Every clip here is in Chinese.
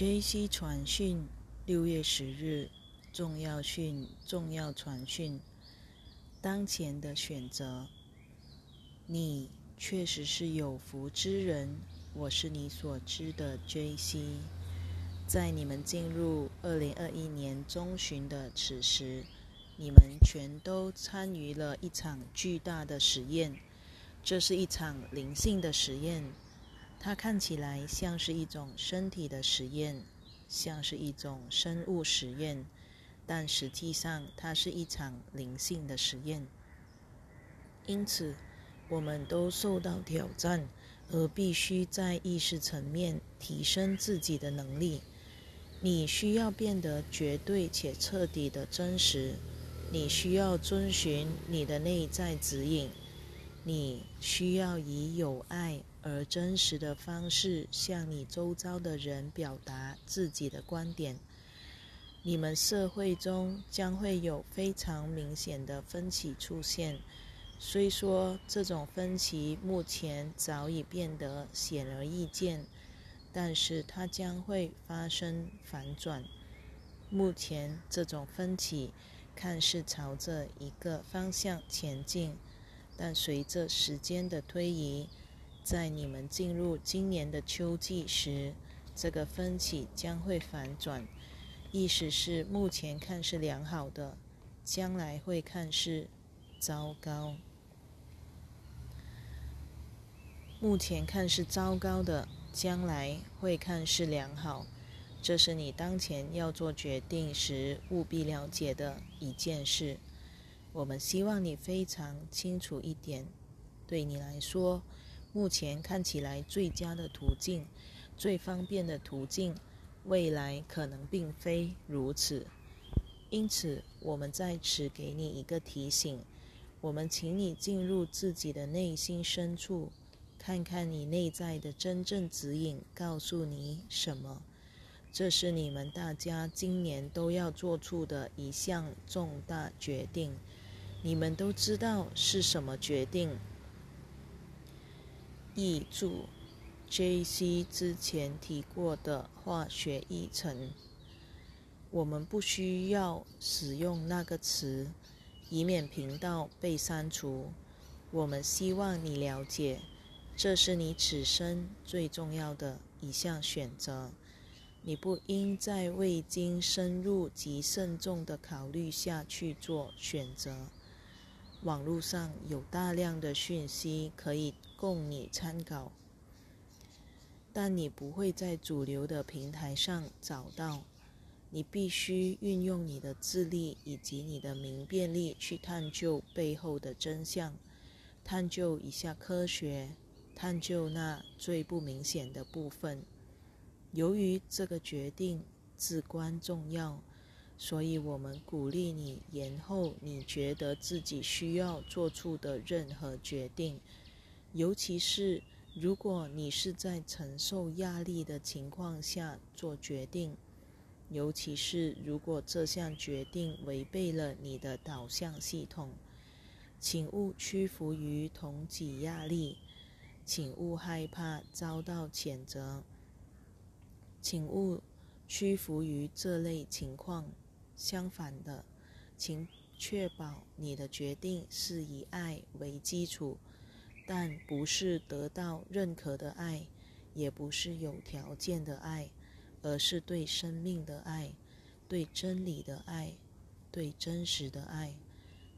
J.C. 传讯，六月十日，重要讯，重要传讯。当前的选择，你确实是有福之人。我是你所知的 J.C. 在你们进入二零二一年中旬的此时，你们全都参与了一场巨大的实验。这是一场灵性的实验。它看起来像是一种身体的实验，像是一种生物实验，但实际上它是一场灵性的实验。因此，我们都受到挑战，而必须在意识层面提升自己的能力。你需要变得绝对且彻底的真实。你需要遵循你的内在指引。你需要以有爱。而真实的方式向你周遭的人表达自己的观点。你们社会中将会有非常明显的分歧出现，虽说这种分歧目前早已变得显而易见，但是它将会发生反转。目前这种分歧看似朝着一个方向前进，但随着时间的推移，在你们进入今年的秋季时，这个分歧将会反转，意思是目前看是良好的，将来会看是糟糕。目前看是糟糕的，将来会看是良好。这是你当前要做决定时务必了解的一件事。我们希望你非常清楚一点，对你来说。目前看起来最佳的途径、最方便的途径，未来可能并非如此。因此，我们在此给你一个提醒：我们请你进入自己的内心深处，看看你内在的真正指引告诉你什么。这是你们大家今年都要做出的一项重大决定。你们都知道是什么决定？译注：J.C. 之前提过的化学议程，我们不需要使用那个词，以免频道被删除。我们希望你了解，这是你此生最重要的一项选择。你不应在未经深入及慎重的考虑下去做选择。网络上有大量的讯息可以供你参考，但你不会在主流的平台上找到。你必须运用你的智力以及你的明辨力去探究背后的真相，探究一下科学，探究那最不明显的部分。由于这个决定至关重要。所以，我们鼓励你延后你觉得自己需要做出的任何决定，尤其是如果你是在承受压力的情况下做决定，尤其是如果这项决定违背了你的导向系统。请勿屈服于同级压力，请勿害怕遭到谴责，请勿屈服于这类情况。相反的，请确保你的决定是以爱为基础，但不是得到认可的爱，也不是有条件的爱，而是对生命的爱，对真理的爱，对真实的爱。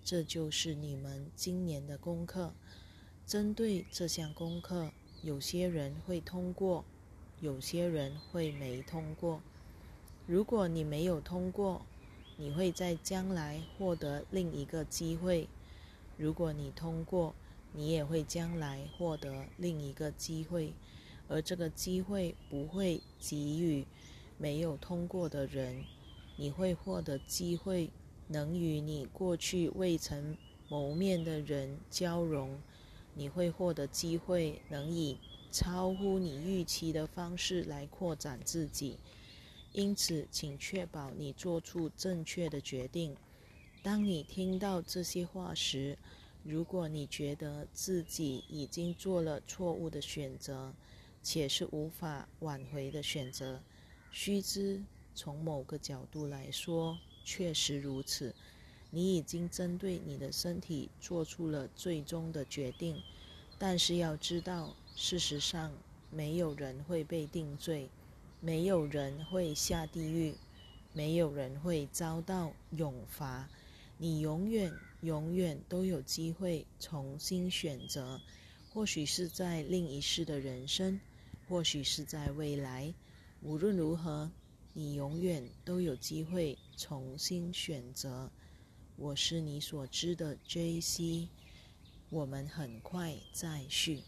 这就是你们今年的功课。针对这项功课，有些人会通过，有些人会没通过。如果你没有通过，你会在将来获得另一个机会。如果你通过，你也会将来获得另一个机会，而这个机会不会给予没有通过的人。你会获得机会，能与你过去未曾谋面的人交融。你会获得机会，能以超乎你预期的方式来扩展自己。因此，请确保你做出正确的决定。当你听到这些话时，如果你觉得自己已经做了错误的选择，且是无法挽回的选择，须知，从某个角度来说，确实如此。你已经针对你的身体做出了最终的决定，但是要知道，事实上，没有人会被定罪，没有人会下地狱，没有人会遭到永罚。你永远、永远都有机会重新选择，或许是在另一世的人生，或许是在未来。无论如何，你永远都有机会重新选择。我是你所知的 J.C.，我们很快再续。